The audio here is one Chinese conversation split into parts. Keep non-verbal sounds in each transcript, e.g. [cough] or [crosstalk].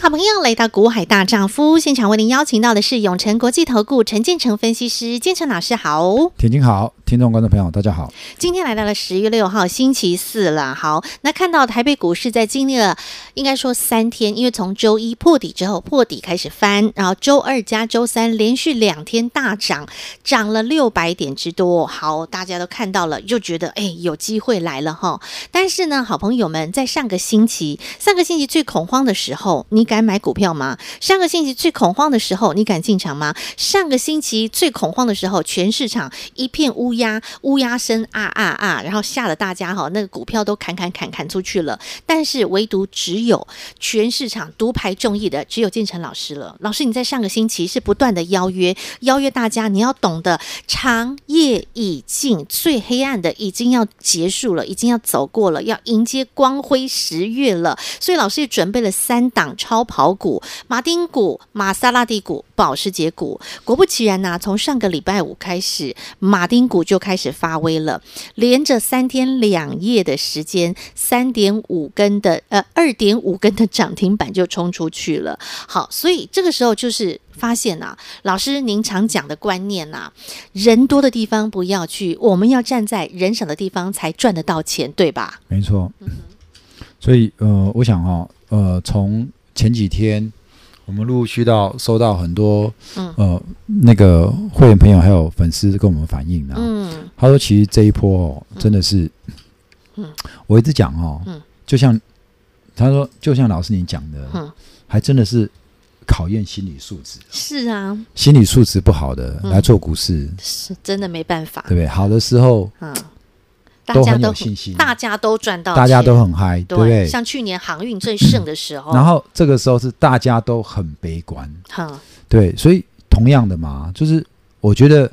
好朋友来到《股海大丈夫》现场，为您邀请到的是永诚国际投顾陈建成分析师，建成老师好，田青好，听众观众朋友大家好。今天来到了十月六号星期四了，好，那看到台北股市在经历了应该说三天，因为从周一破底之后破底开始翻，然后周二加周三连续两天大涨，涨了六百点之多，好，大家都看到了，就觉得哎有机会来了哈。但是呢，好朋友们在上个星期，上个星期最恐慌的时候。你敢买股票吗？上个星期最恐慌的时候，你敢进场吗？上个星期最恐慌的时候，全市场一片乌鸦，乌鸦声啊啊啊，然后吓得大家哈，那个股票都砍砍砍砍出去了。但是唯独只有全市场独排众议的，只有建成老师了。老师，你在上个星期是不断的邀约，邀约大家，你要懂得长夜已尽，最黑暗的已经要结束了，已经要走过了，要迎接光辉十月了。所以老师也准备了三档。超跑股、马丁股、玛莎拉蒂股、保时捷股，果不其然呐、从上个礼拜五开始，马丁股就开始发威了，连着三天两夜的时间，三点五根的呃二点五根的涨停板就冲出去了。好，所以这个时候就是发现呐、啊，老师您常讲的观念呐、啊，人多的地方不要去，我们要站在人少的地方才赚得到钱，对吧？没错。嗯、所以呃，我想哈、呃，从前几天，我们陆续到收到很多，嗯、呃，那个会员朋友还有粉丝跟我们反映啊，嗯，他说其实这一波哦，真的是，嗯，我一直讲哦，嗯，就像他说，就像老师您讲的，嗯，还真的是考验心理素质，是啊，心理素质不好的来做股市，是真的没办法，对不对？好的时候，嗯。都很有信心，大家都赚到，大家都很嗨，对不对？像去年航运最盛的时候，然后这个时候是大家都很悲观，好，对，所以同样的嘛，就是我觉得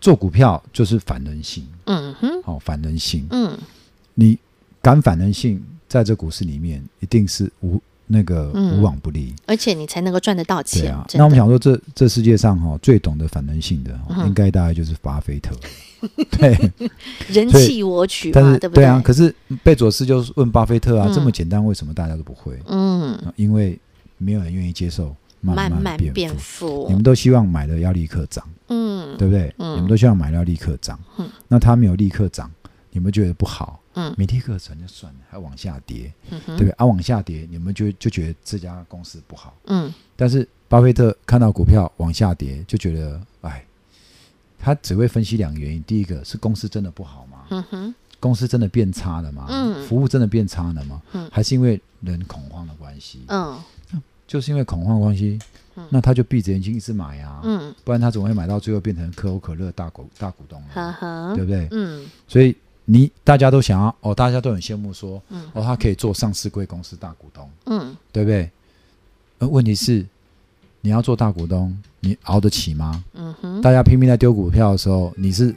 做股票就是反人性，嗯哼，好，反人性，嗯，你敢反人性，在这股市里面一定是无。那个无往不利，而且你才能够赚得到钱。对啊，那我们想说这，这这世界上哈最懂得反人性的，应该大概就是巴菲特。[laughs] 对，人弃我取嘛，但对不对？对啊，可是贝佐斯就问巴菲特啊，这么简单，为什么大家都不会？嗯，因为没有人愿意接受慢慢变富。你们都希望买的要立刻涨，嗯，对不对？你们都希望买的要立刻涨，嗯，那他没有立刻涨，你们觉得不好？嗯，没立刻涨就算了，还往下跌，嗯、对不对？啊，往下跌，你们就就觉得这家公司不好。嗯，但是巴菲特看到股票往下跌，就觉得，哎，他只会分析两个原因：第一个是公司真的不好吗？嗯哼，公司真的变差了吗？嗯，服务真的变差了吗？嗯，还是因为人恐慌的关系？嗯，就是因为恐慌的关系，那他就闭着眼睛一直买啊。嗯，不然他怎么会买到最后变成可口可乐大股大股东了？哈哈，对不对？嗯，所以。你大家都想要哦，大家都很羡慕说，嗯、哦，他可以做上市贵公司大股东，嗯，对不对？而问题是，你要做大股东，你熬得起吗？嗯哼，大家拼命在丢股票的时候，你是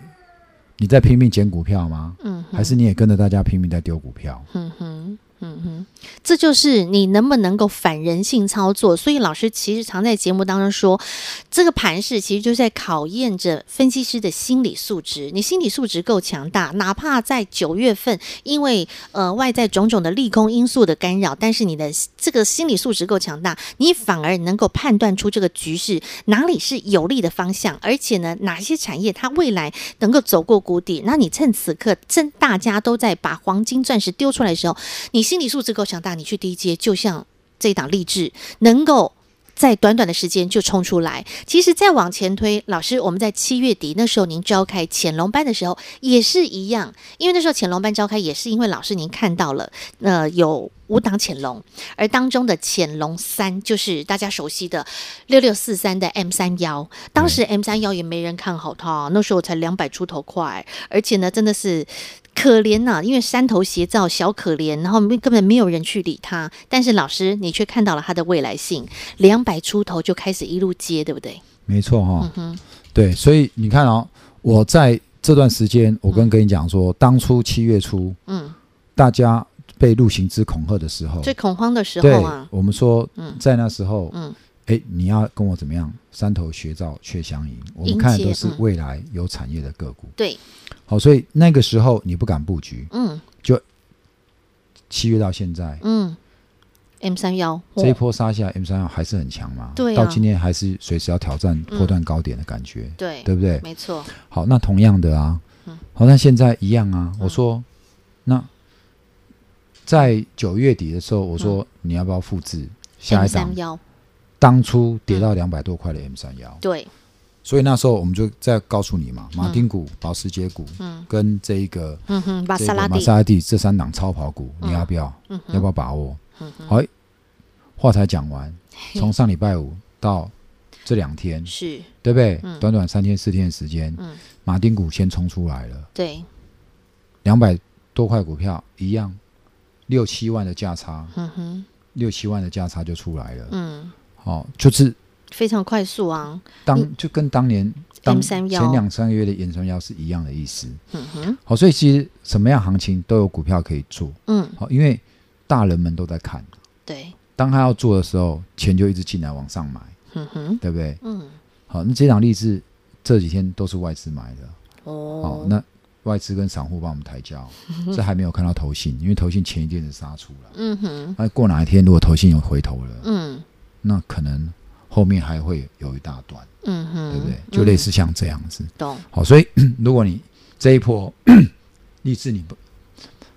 你在拼命捡股票吗？嗯，还是你也跟着大家拼命在丢股票？嗯哼。嗯哼，这就是你能不能够反人性操作。所以老师其实常在节目当中说，这个盘势其实就在考验着分析师的心理素质。你心理素质够强大，哪怕在九月份，因为呃外在种种的利空因素的干扰，但是你的这个心理素质够强大，你反而能够判断出这个局势哪里是有利的方向，而且呢，哪些产业它未来能够走过谷底。那你趁此刻，趁大家都在把黄金钻石丢出来的时候，你。心理素质够强大，你去低阶，就像这一档励志，能够在短短的时间就冲出来。其实再往前推，老师，我们在七月底那时候您召开潜龙班的时候也是一样，因为那时候潜龙班召开也是因为老师您看到了，呃，有。五档潜龙，而当中的潜龙三就是大家熟悉的六六四三的 M 三幺。当时 M 三幺也没人看好它，那时候才两百出头块，而且呢，真的是可怜呐、啊，因为山头斜照小可怜，然后根本没有人去理他。但是老师，你却看到了他的未来性，两百出头就开始一路接，对不对？没错哈、哦，嗯哼，对，所以你看哦，我在这段时间，我跟跟你讲说，当初七月初，嗯，大家。被陆行之恐吓的时候，最恐慌的时候啊，我们说，在那时候，嗯，哎，你要跟我怎么样？山头学照却相迎，我们看的都是未来有产业的个股。对，好，所以那个时候你不敢布局，嗯，就七月到现在，嗯。M 三幺这一波杀下来，M 三幺还是很强嘛？对、啊，到今天还是随时要挑战破断高点的感觉，嗯、对，对不对？没错。好，那同样的啊，嗯、好，那现在一样啊。嗯、我说，那在九月底的时候，我说你要不要复制下一档？当初跌到两百多块的 M 三幺，对。所以那时候我们就再告诉你嘛，马丁股、保时捷股，嗯，跟这一个，嗯哼，玛莎拉蒂，玛莎拉蒂这三档超跑股，你要不要？要不要把握？好，话才讲完，从上礼拜五到这两天，是。对不对？短短三天四天的时间，马丁股先冲出来了，对，两百多块股票一样，六七万的价差，六七万的价差就出来了，嗯，好，就是非常快速啊，当就跟当年当前两三个月的 M 三幺是一样的意思，嗯哼，好，所以其实什么样行情都有股票可以做，嗯，好，因为。大人们都在看，对。当他要做的时候，钱就一直进来往上买，嗯哼，对不对？嗯。好，那这档例子这几天都是外资买的哦。好，那外资跟散户帮我们抬轿，[laughs] 这还没有看到投信，因为投信前一阵子杀出了，嗯哼。那过哪一天如果投信有回头了，嗯，那可能后面还会有一大段，嗯哼，对不对？就类似像这样子，懂。好，所以如果你这一波励 [coughs] 志你不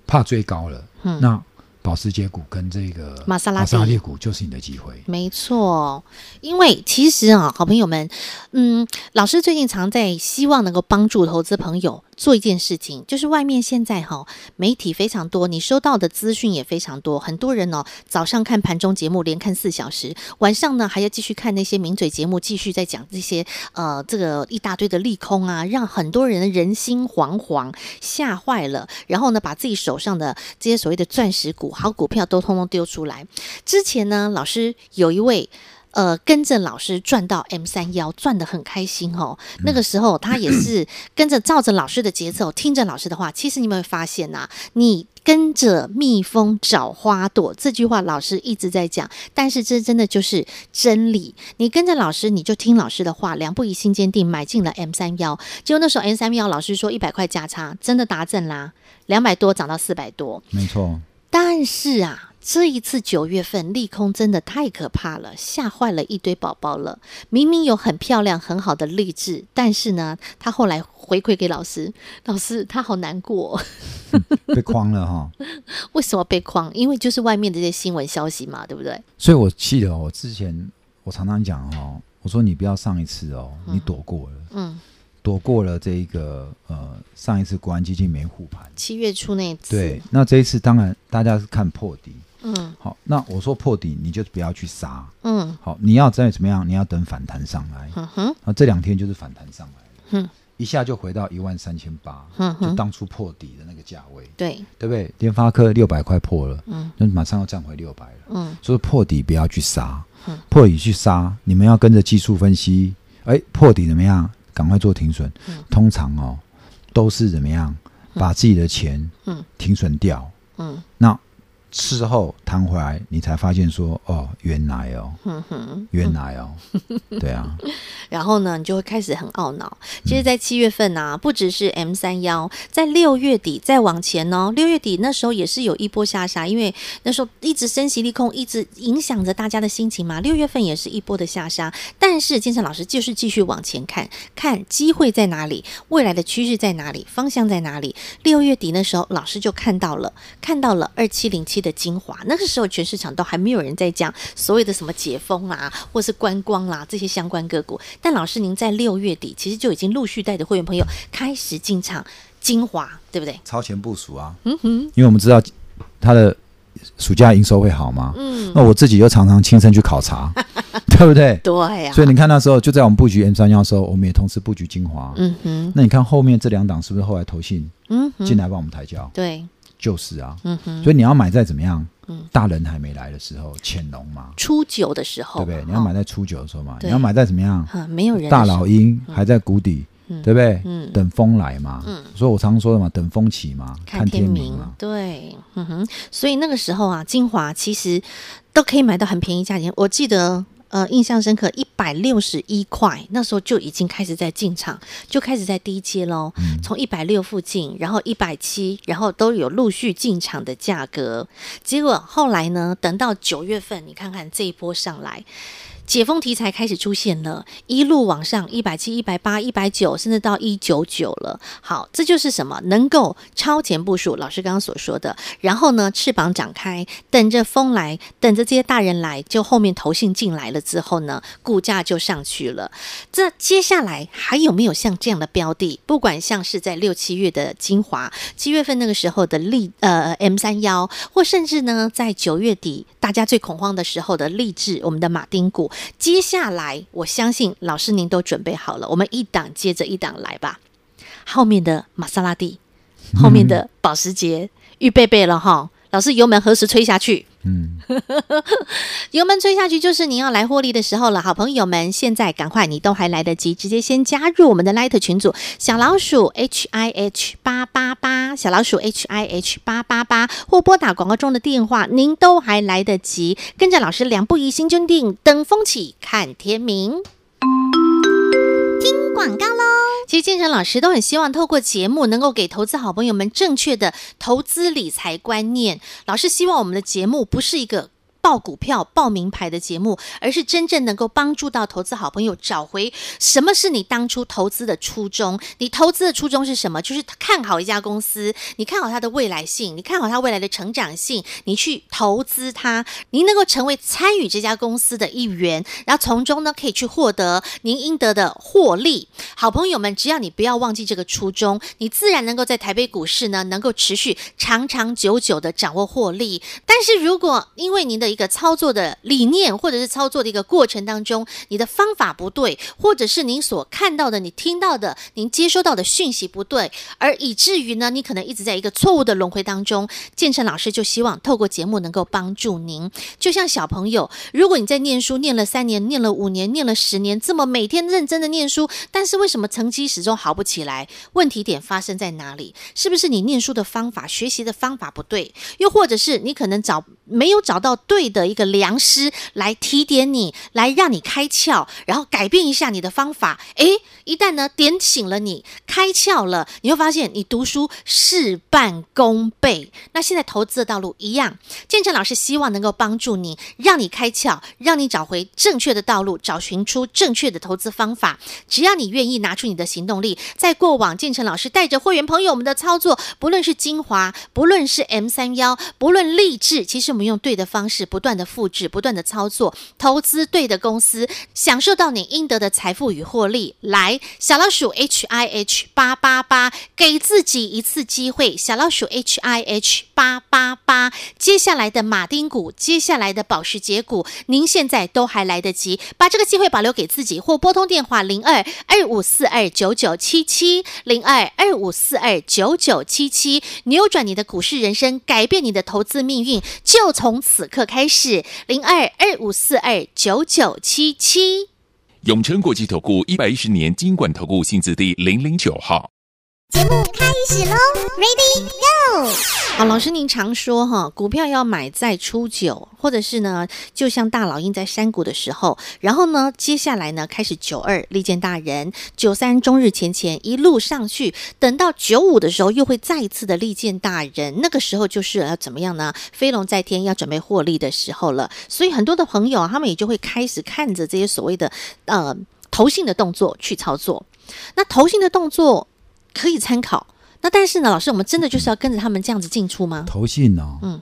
怕追高了，嗯，那。保时捷股跟这个玛莎拉蒂股就是你的机会，没错。因为其实啊，好朋友们，嗯，老师最近常在希望能够帮助投资朋友。做一件事情，就是外面现在哈媒体非常多，你收到的资讯也非常多。很多人哦，早上看盘中节目连看四小时，晚上呢还要继续看那些名嘴节目，继续在讲这些呃这个一大堆的利空啊，让很多人人心惶惶，吓坏了。然后呢，把自己手上的这些所谓的钻石股、好股票都通通丢出来。之前呢，老师有一位。呃，跟着老师赚到 M 三幺，赚的很开心哦。那个时候他也是 [clears throat] 跟着照着老师的节奏，听着老师的话。其实你有没有发现呐、啊？你跟着蜜蜂找花朵这句话，老师一直在讲。但是这真的就是真理。你跟着老师，你就听老师的话，两不疑心坚定，买进了 M 三幺。结果那时候 M 三幺，老师说一百块价差，真的达阵啦，两百多涨到四百多，没错。但是啊。这一次九月份利空真的太可怕了，吓坏了一堆宝宝了。明明有很漂亮、很好的励志，但是呢，他后来回馈给老师，老师他好难过，嗯、[laughs] 被框了哈。为什么被框？因为就是外面的这些新闻消息嘛，对不对？所以我记得我之前我常常讲哦，我说你不要上一次哦，你躲过了，嗯。嗯躲过了这一个呃，上一次国安基金没护盘，七月初那次。对，那这一次当然大家是看破底，嗯，好，那我说破底你就不要去杀，嗯，好，你要再怎么样，你要等反弹上来，嗯哼，那这两天就是反弹上来。了，嗯，一下就回到一万三千八，嗯，就当初破底的那个价位，对，对不对？联发科六百块破了，嗯，那马上要站回六百了，嗯，所以破底不要去杀，嗯，破底去杀，你们要跟着技术分析，哎，破底怎么样？赶快做停损，嗯、通常哦都是怎么样？把自己的钱嗯。停损掉，嗯，嗯。那。事后弹回来，你才发现说哦，原来哦，嗯、哼原来哦，嗯、[laughs] 对啊。然后呢，你就会开始很懊恼。其实，在七月份啊，不只是 M 三幺，在六月底再往前哦，六月底那时候也是有一波下杀，因为那时候一直升息利空，一直影响着大家的心情嘛。六月份也是一波的下杀，但是建成老师就是继续往前看，看机会在哪里，未来的趋势在哪里，方向在哪里。六月底那时候，老师就看到了，看到了二七零七。的精华，那个时候全市场都还没有人在讲所谓的什么解封啦，或是观光啦这些相关个股。但老师您在六月底其实就已经陆续带着会员朋友开始进场精华，对不对？超前部署啊，嗯哼，因为我们知道他的暑假营收会好吗，嗯，那我自己又常常亲身去考察，[laughs] 对不对？对呀、啊。所以你看那时候就在我们布局 M 三幺的时候，我们也同时布局精华，嗯哼。那你看后面这两档是不是后来投信嗯进来帮我们抬轿？对。就是啊，嗯哼，所以你要买在怎么样？嗯，大人还没来的时候，潜龙嘛，初九的时候，对不对？你要买在初九的时候嘛，你要买在怎么样？没有人，大老鹰还在谷底，嗯、对不对？嗯，等风来嘛。嗯，所以我常常说的嘛，等风起嘛，看天明嘛。对，嗯哼。所以那个时候啊，精华其实都可以买到很便宜价钱。我记得。呃，印象深刻，一百六十一块，那时候就已经开始在进场，就开始在低阶喽。从一百六附近，然后一百七，然后都有陆续进场的价格。结果后来呢，等到九月份，你看看这一波上来。解封题材开始出现了，一路往上，一百七、一百八、一百九，甚至到一九九了。好，这就是什么？能够超前部署。老师刚刚所说的，然后呢，翅膀展开，等着风来，等着这些大人来，就后面投信进来了之后呢，股价就上去了。这接下来还有没有像这样的标的？不管像是在六七月的精华，七月份那个时候的利呃 M 三幺，或甚至呢，在九月底大家最恐慌的时候的励志，我们的马丁股。接下来，我相信老师您都准备好了，我们一档接着一档来吧。后面的玛莎拉蒂，后面的保时捷，预备备了哈。老师油门何时吹下去？嗯，[laughs] 油门吹下去就是你要来获利的时候了，好朋友们，现在赶快，你都还来得及，直接先加入我们的 Light 群组，小老鼠 H I H 八八八，小老鼠 H I H 八八八，或拨打广告中的电话，您都还来得及，跟着老师两步一心坚定，等风起，看天明。听广告喽！其实建成老师都很希望透过节目能够给投资好朋友们正确的投资理财观念。老师希望我们的节目不是一个。报股票、报名牌的节目，而是真正能够帮助到投资好朋友找回什么是你当初投资的初衷。你投资的初衷是什么？就是看好一家公司，你看好它的未来性，你看好它未来的成长性，你去投资它，您能够成为参与这家公司的一员，然后从中呢可以去获得您应得的获利。好朋友们，只要你不要忘记这个初衷，你自然能够在台北股市呢能够持续长长久久的掌握获利。但是如果因为您的一个操作的理念，或者是操作的一个过程当中，你的方法不对，或者是您所看到的、你听到的、您接收到的讯息不对，而以至于呢，你可能一直在一个错误的轮回当中。建成老师就希望透过节目能够帮助您，就像小朋友，如果你在念书念了三年、念了五年、念了十年，这么每天认真的念书，但是为什么成绩始终好不起来？问题点发生在哪里？是不是你念书的方法、学习的方法不对？又或者是你可能找没有找到对的一个良师来提点你，来让你开窍，然后改变一下你的方法。诶，一旦呢点醒了你，开窍了，你会发现你读书事半功倍。那现在投资的道路一样，建成老师希望能够帮助你，让你开窍，让你找回正确的道路，找寻出正确的投资方法。只要你愿意拿出你的行动力，在过往建成老师带着会员朋友们的操作，不论是精华，不论是 M 三幺，不论励志，其实我们用对的方式，不断的复制，不断的操作，投资对的公司，享受到你应得的财富与获利。来，小老鼠 H I H 八八八，给自己一次机会。小老鼠 H I H 八八八，接下来的马丁股，接下来的保时捷股，您现在都还来得及，把这个机会保留给自己，或拨通电话零二二五四二九九七七零二二五四二九九七七，扭转你的股市人生，改变你的投资命运，就就从此刻开始。零二二五四二九九七七，永诚国际投顾一百一十年金管投顾新字第零零九号。节目开始喽，Ready Go！好，老师您常说哈，股票要买在初九，或者是呢，就像大老鹰在山谷的时候，然后呢，接下来呢，开始九二利剑大人，九三中日前前一路上去，等到九五的时候，又会再一次的利剑大人，那个时候就是要怎么样呢？飞龙在天，要准备获利的时候了。所以很多的朋友啊，他们也就会开始看着这些所谓的呃投信的动作去操作。那投信的动作。可以参考，那但是呢，老师，我们真的就是要跟着他们这样子进出吗？投信哦，嗯，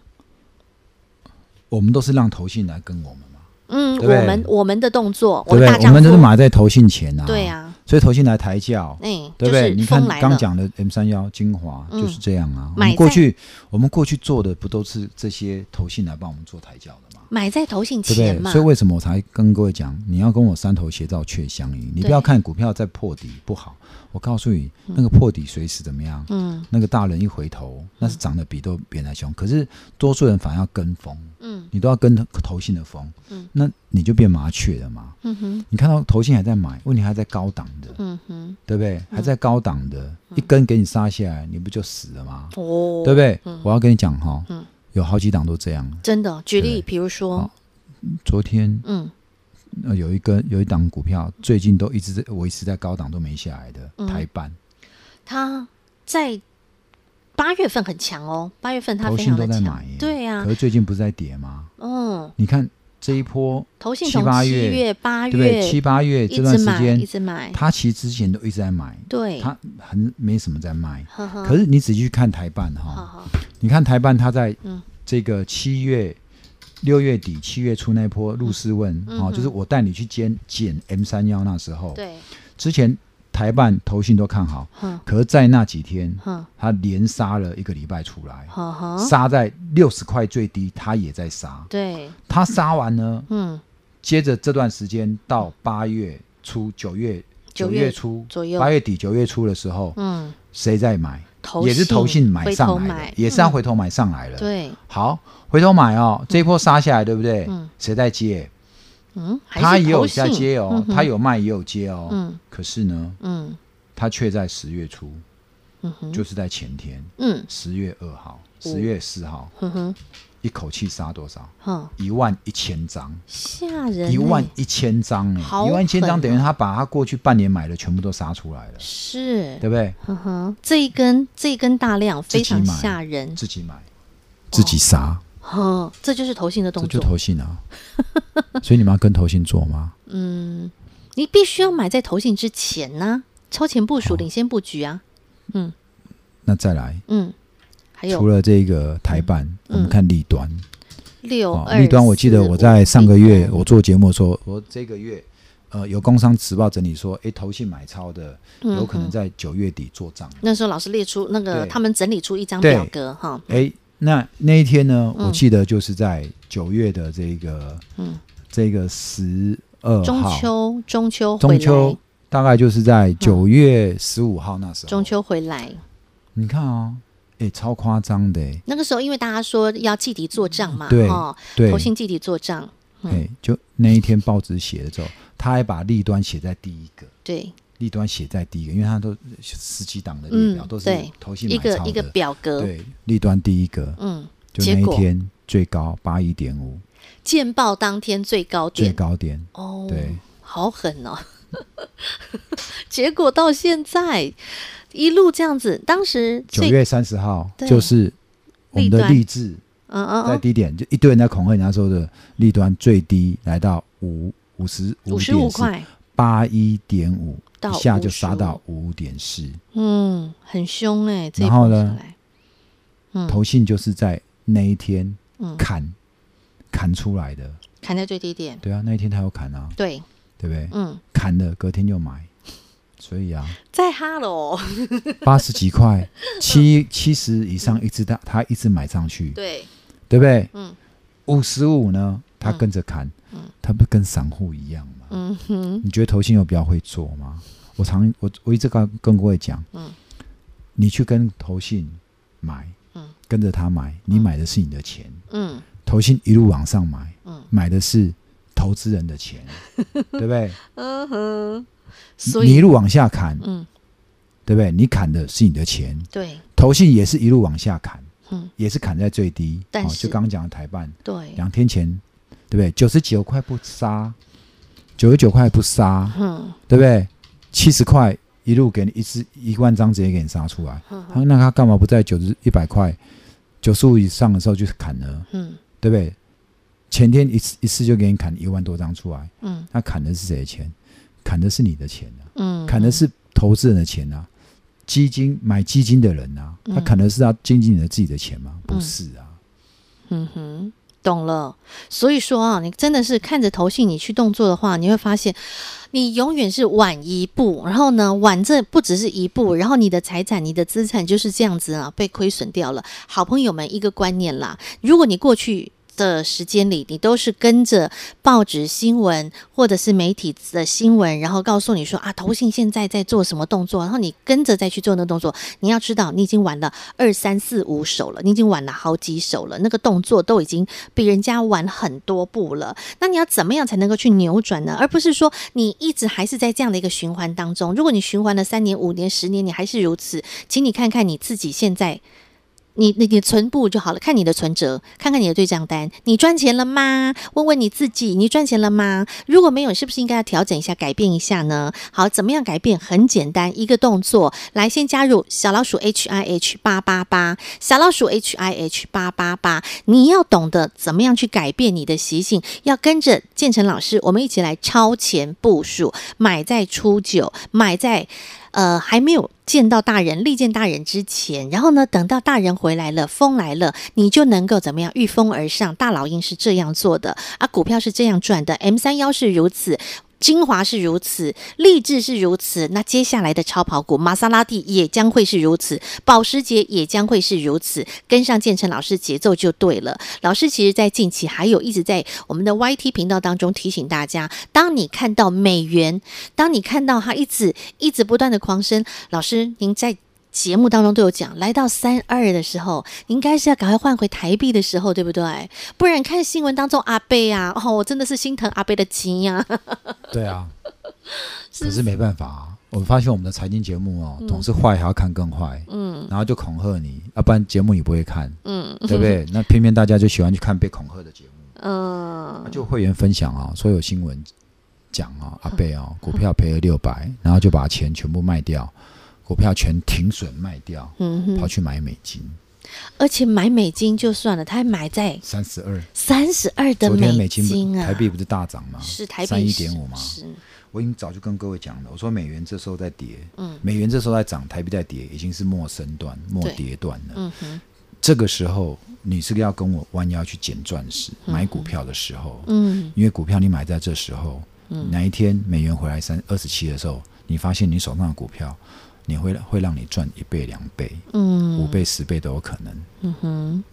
我们都是让投信来跟我们嘛，嗯，对对我们我们的动作，对不对？我们都是买在投信前啊，对啊。所以投信来抬轿，哎，对不对？你看刚讲的 M 三幺精华就是这样啊。我们过去我们过去做的不都是这些投信来帮我们做抬轿的吗？买在投信前嘛。所以为什么我才跟各位讲，你要跟我三头斜照却相迎。你不要看股票在破底不好，我告诉你，那个破底随时怎么样？嗯，那个大人一回头，那是涨得比都别人还凶。可是多数人反而要跟风，嗯，你都要跟投信的风，嗯，那你就变麻雀了嘛。嗯哼，你看到投信还在买，问题还在高档的，嗯哼，对不对？还在高档的，嗯、一根给你杀下来，你不就死了吗？哦，对不对？嗯、我要跟你讲哈，嗯，有好几档都这样。真的，举例，比如说，昨天，嗯，有一根有一档股票，最近都一直在维持在高档，都没下来的、嗯、台半，它在。八月份很强哦，八月份它非常的强，对呀。可是最近不是在跌吗？嗯，你看这一波，七月、八月，对，七八月这段时间一直买，它其实之前都一直在买，对，它很没什么在卖。可是你仔细去看台办哈，你看台办他在这个七月、六月底、七月初那波入市问啊，就是我带你去捡捡 M 三幺那时候，对，之前。台办投信都看好，嗯、可是，在那几天，嗯、他连杀了一个礼拜出来，杀、嗯、在六十块最低，他也在杀。对，他杀完呢，嗯，接着这段时间到八月初、九月、九月初左右，八月底、九月初的时候，嗯，谁在买？也是投信买上来的，嗯、也是要回头买上来了。对，好，回头买哦，这一波杀下来，对不对？嗯，谁在接？嗯，他也有在接哦，他有卖也有接哦。嗯，可是呢，嗯，他却在十月初，就是在前天，嗯，十月二号、十月四号，嗯哼，一口气杀多少？哼，一万一千张，吓人！一万一千张，哎，一万一千张等于他把他过去半年买的全部都杀出来了，是，对不对？这一根这一根大量非常吓人，自己买，自己杀。哦，这就是投信的动作，这就投信啊！[laughs] 所以你们要跟投信做吗？嗯，你必须要买在投信之前呢、啊，超前部署、领先布局啊。嗯，那再来，嗯，还有除了这个台办，嗯、我们看立端六二立端。我记得我在上个月我做节目的时候，我这个月呃有工商时报整理说，哎，投信买超的有可能在九月底做账。那时候老师列出那个他们整理出一张表格哈，哎。那那一天呢？我记得就是在九月的这个，嗯，这个十二号，中秋，中秋，中秋，大概就是在九月十五号那时候，中秋回来。你看啊，哎，超夸张的。那个时候，因为大家说要季底做账嘛，对，对，投信季底做账。哎，就那一天报纸写的时候，他还把利端写在第一个，对。利端写在第一个，因为它都十几档的列表，都是投信买超的，一个一个表格。对，利端第一个，嗯，就那一天最高八一点五，见报当天最高点，最高点哦，对，好狠哦。[laughs] 结果到现在一路这样子，当时九月三十号就是我们的励志，嗯嗯，在低点就一堆人在恐吓人家说的利端最低来到五五十五十五块。八一点五。一下就杀到五点四，嗯，很凶哎、欸。然后呢，嗯，投信就是在那一天砍、嗯、砍出来的，砍在最低点。对啊，那一天他有砍啊，对，对不对？嗯，砍了隔天就买，所以啊，在哈喽，[laughs] 八十几块，七七十以上一直他他一直买上去，对，对不对？嗯，五十五呢，他跟着砍，嗯，他不跟散户一样吗？嗯哼，你觉得投信有比较会做吗？我常我我一直跟跟各位讲，嗯，你去跟投信买，嗯，跟着他买，你买的是你的钱，嗯，投信一路往上买，嗯，买的是投资人的钱，[laughs] 对不对？嗯哼，所以你一路往下砍，嗯，对不对？你砍的是你的钱，对，投信也是一路往下砍，嗯，也是砍在最低，但是就刚刚讲的台办，对，两天前，对不对？九十九块不杀。九十九块不杀，嗯，对不对？七十块一路给你一次一万张直接给你杀出来，嗯、那他干嘛不在九十一百块九十五以上的时候就砍呢？嗯，对不对？前天一次一次就给你砍一万多张出来，嗯，他砍的是谁的钱？砍的是你的钱啊，嗯，砍的是投资人的钱啊，基金买基金的人啊，他砍的是他经纪人的自己的钱吗？不是啊，嗯哼。懂了，所以说啊，你真的是看着投信你去动作的话，你会发现你永远是晚一步，然后呢，晚这不只是一步，然后你的财产、你的资产就是这样子啊，被亏损掉了。好朋友们，一个观念啦，如果你过去。的时间里，你都是跟着报纸新闻或者是媒体的新闻，然后告诉你说啊，投信现在在做什么动作，然后你跟着再去做那个动作。你要知道，你已经玩了二三四五手了，你已经玩了好几手了，那个动作都已经比人家晚很多步了。那你要怎么样才能够去扭转呢？而不是说你一直还是在这样的一个循环当中。如果你循环了三年、五年、十年，你还是如此，请你看看你自己现在。你你你存簿就好了，看你的存折，看看你的对账单，你赚钱了吗？问问你自己，你赚钱了吗？如果没有，是不是应该要调整一下，改变一下呢？好，怎么样改变？很简单，一个动作，来先加入小老鼠 H I H 八八八，小老鼠 H I H 八八八，你要懂得怎么样去改变你的习性，要跟着建成老师，我们一起来超前部署，买在初九，买在。呃，还没有见到大人，利见大人之前，然后呢，等到大人回来了，风来了，你就能够怎么样？御风而上，大老鹰是这样做的啊，股票是这样赚的，M 三幺是如此。精华是如此，励志是如此，那接下来的超跑股玛莎拉蒂也将会是如此，保时捷也将会是如此，跟上建成老师节奏就对了。老师其实，在近期还有一直在我们的 YT 频道当中提醒大家，当你看到美元，当你看到它一直一直不断的狂升，老师您在。节目当中都有讲，来到三二的时候，应该是要赶快换回台币的时候，对不对？不然看新闻当中阿贝啊，[laughs] 哦，我真的是心疼阿贝的钱呀。对啊，[laughs] 可是没办法啊。我们发现我们的财经节目哦，总是坏还要看更坏，嗯，然后就恐吓你，要不然节目你不会看，嗯，对不对？[laughs] 那偏偏大家就喜欢去看被恐吓的节目，嗯，就会员分享啊，所有新闻讲啊，阿贝啊，股票赔了六百，然后就把钱全部卖掉。股票全停损卖掉，嗯哼，跑去买美金，而且买美金就算了，他还买在三十二，三十二的美金啊，台币不是大涨吗？是台币三一点五吗？是，我已经早就跟各位讲了，我说美元这时候在跌，嗯，美元这时候在涨，台币在跌，已经是末升段、末跌段了，嗯哼，这个时候你是要跟我弯腰去捡钻石买股票的时候，嗯，因为股票你买在这时候，嗯，哪一天美元回来三二十七的时候，你发现你手上的股票。你会会让你赚一倍、两倍、嗯，五倍、十倍都有可能。嗯哼，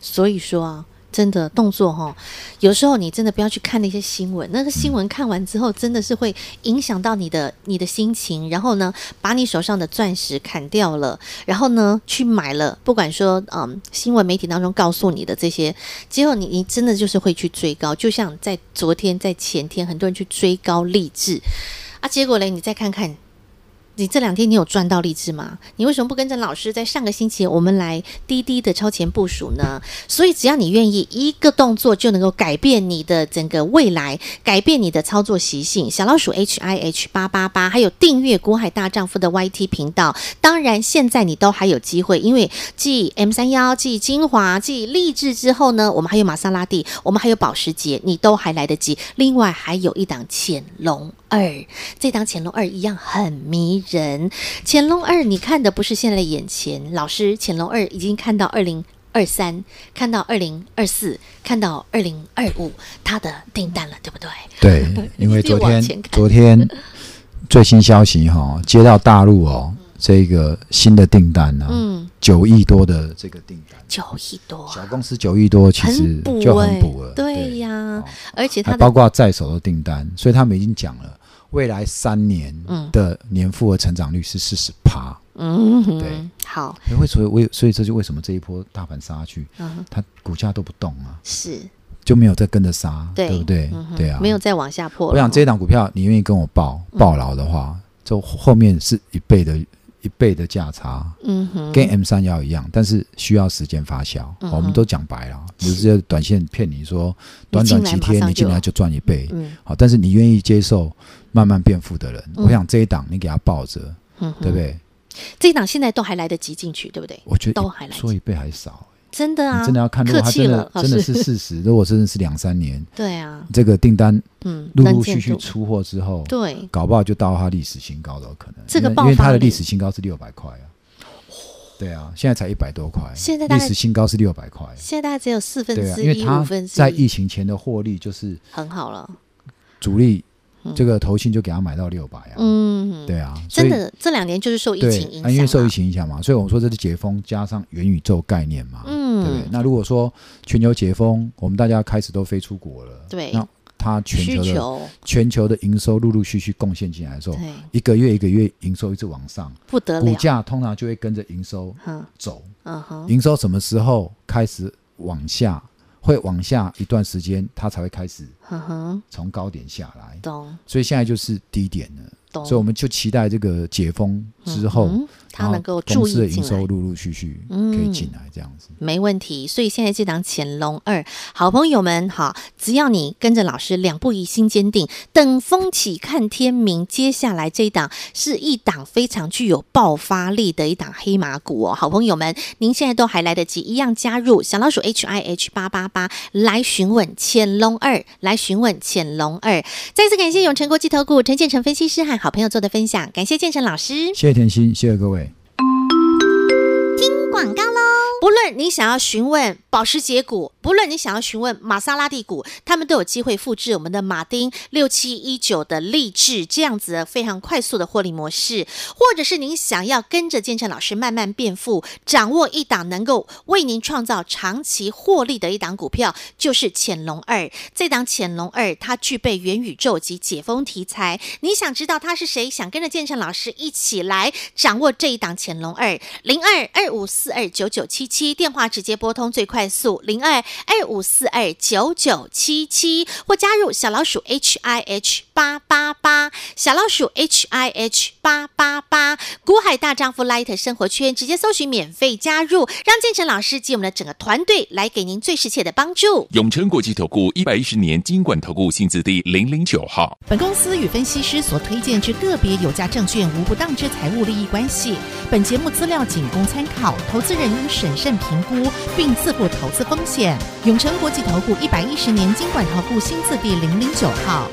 所以说啊，真的动作哈，有时候你真的不要去看那些新闻，那个新闻看完之后，真的是会影响到你的你的心情，然后呢，把你手上的钻石砍掉了，然后呢，去买了，不管说嗯，新闻媒体当中告诉你的这些，结果你你真的就是会去追高，就像在昨天、在前天，很多人去追高励志啊，结果嘞，你再看看。你这两天你有赚到励志吗？你为什么不跟着老师在上个星期我们来滴滴的超前部署呢？所以只要你愿意，一个动作就能够改变你的整个未来，改变你的操作习性。小老鼠 H I H 八八八，还有订阅股海大丈夫的 YT 频道。当然，现在你都还有机会，因为继 M 三幺、继精华、继励志之后呢，我们还有玛莎拉蒂，我们还有保时捷，你都还来得及。另外还有一档潜龙二，这档潜龙二一样很迷人。潜龙二，你看的不是现在眼前，老师，潜龙二已经看到二零二三，看到二零二四，看到二零二五，它的订单了，对不对？对，因为昨天昨天最新消息哈、哦，接到大陆哦、嗯、这个新的订单呢、啊，嗯，九亿多的这个订单，九亿多，小公司九亿多其实就很补了，对呀，哦、而且它包括在手的订单，所以他们已经讲了。未来三年的年复合成长率是四十趴，嗯，对，好，为所以为所以这就为什么这一波大盘杀去，嗯，它股价都不动啊，是。就没有再跟着杀，对。不对？对啊，没有再往下破。我想这一档股票，你愿意跟我报报牢的话，就后面是一倍的一倍的价差，嗯哼，跟 M 三幺一样，但是需要时间发酵。我们都讲白了，不是短线骗你说短短几天你进来就赚一倍，嗯，好，但是你愿意接受。慢慢变富的人，嗯、我想这一档你给他抱着，嗯、对不对？这一档现在都还来得及进去，对不对？我觉得都还来，说一倍还少，真的啊！你真的要看，如果他真的真的是事实，如果真的是两三年，[laughs] 对啊，这个订单嗯陆陆续续出货之后，对，搞不好就到他历史新高都有可能。这个因为他的历史新高是六百块啊，对啊，现在才一百多块，现在历史新高是六百块，现在大概只有四分之一，因为他在疫情前的获利就是很好了，主力。这个投信就给他买到六百啊，嗯，对啊，真的这两年就是受疫情影响，因为受疫情影响嘛，所以我们说这是解封加上元宇宙概念嘛，嗯，嗯，对不对？那如果说全球解封，我们大家开始都飞出国了，对，那它全球的求全球的营收陆陆续续贡献进来的时候，一个月一个月营收一直往上，不得了，股价通常就会跟着营收走。嗯哼，营收什么时候开始往下？会往下一段时间，它才会开始从高点下来。懂，所以现在就是低点了。懂，所以我们就期待这个解封之后。嗯他能够注意营收陆陆续续可以进来，这样子、嗯、没问题。所以现在这档潜龙二，好朋友们哈，只要你跟着老师两步一心坚定，等风起看天明。接下来这一档是一档非常具有爆发力的一档黑马股哦，好朋友们，您现在都还来得及，一样加入小老鼠 H I H 八八八来询问潜龙二，来询问潜龙二。再次感谢永成国际投顾陈建成分析师和好朋友做的分享，感谢建成老师，谢谢甜心，谢谢各位。广告喽！不论你想要询问保时捷股，不论你想要询问玛莎拉蒂股，他们都有机会复制我们的马丁六七一九的励志这样子非常快速的获利模式，或者是您想要跟着建成老师慢慢变富，掌握一档能够为您创造长期获利的一档股票，就是潜龙二。这档潜龙二它具备元宇宙及解封题材，你想知道它是谁？想跟着建成老师一起来掌握这一档潜龙二零二二五四二九九七七电话直接拨通最快速零二二五四二九九七七或加入小老鼠 H I H 八八八小老鼠 H I H 八八八股海大丈夫 Light 生活圈直接搜寻免费加入，让建成老师及我们的整个团队来给您最实切的帮助。永诚国际投顾一百一十年金管投顾薪资第零零九号。本公司与分析师所推荐之个别有价证券无不当之财务利益关系。本节目资料仅供参考，投资人应审慎评估并自负投资风险。永诚国际投顾一百一十年金管投顾新字第零零九号。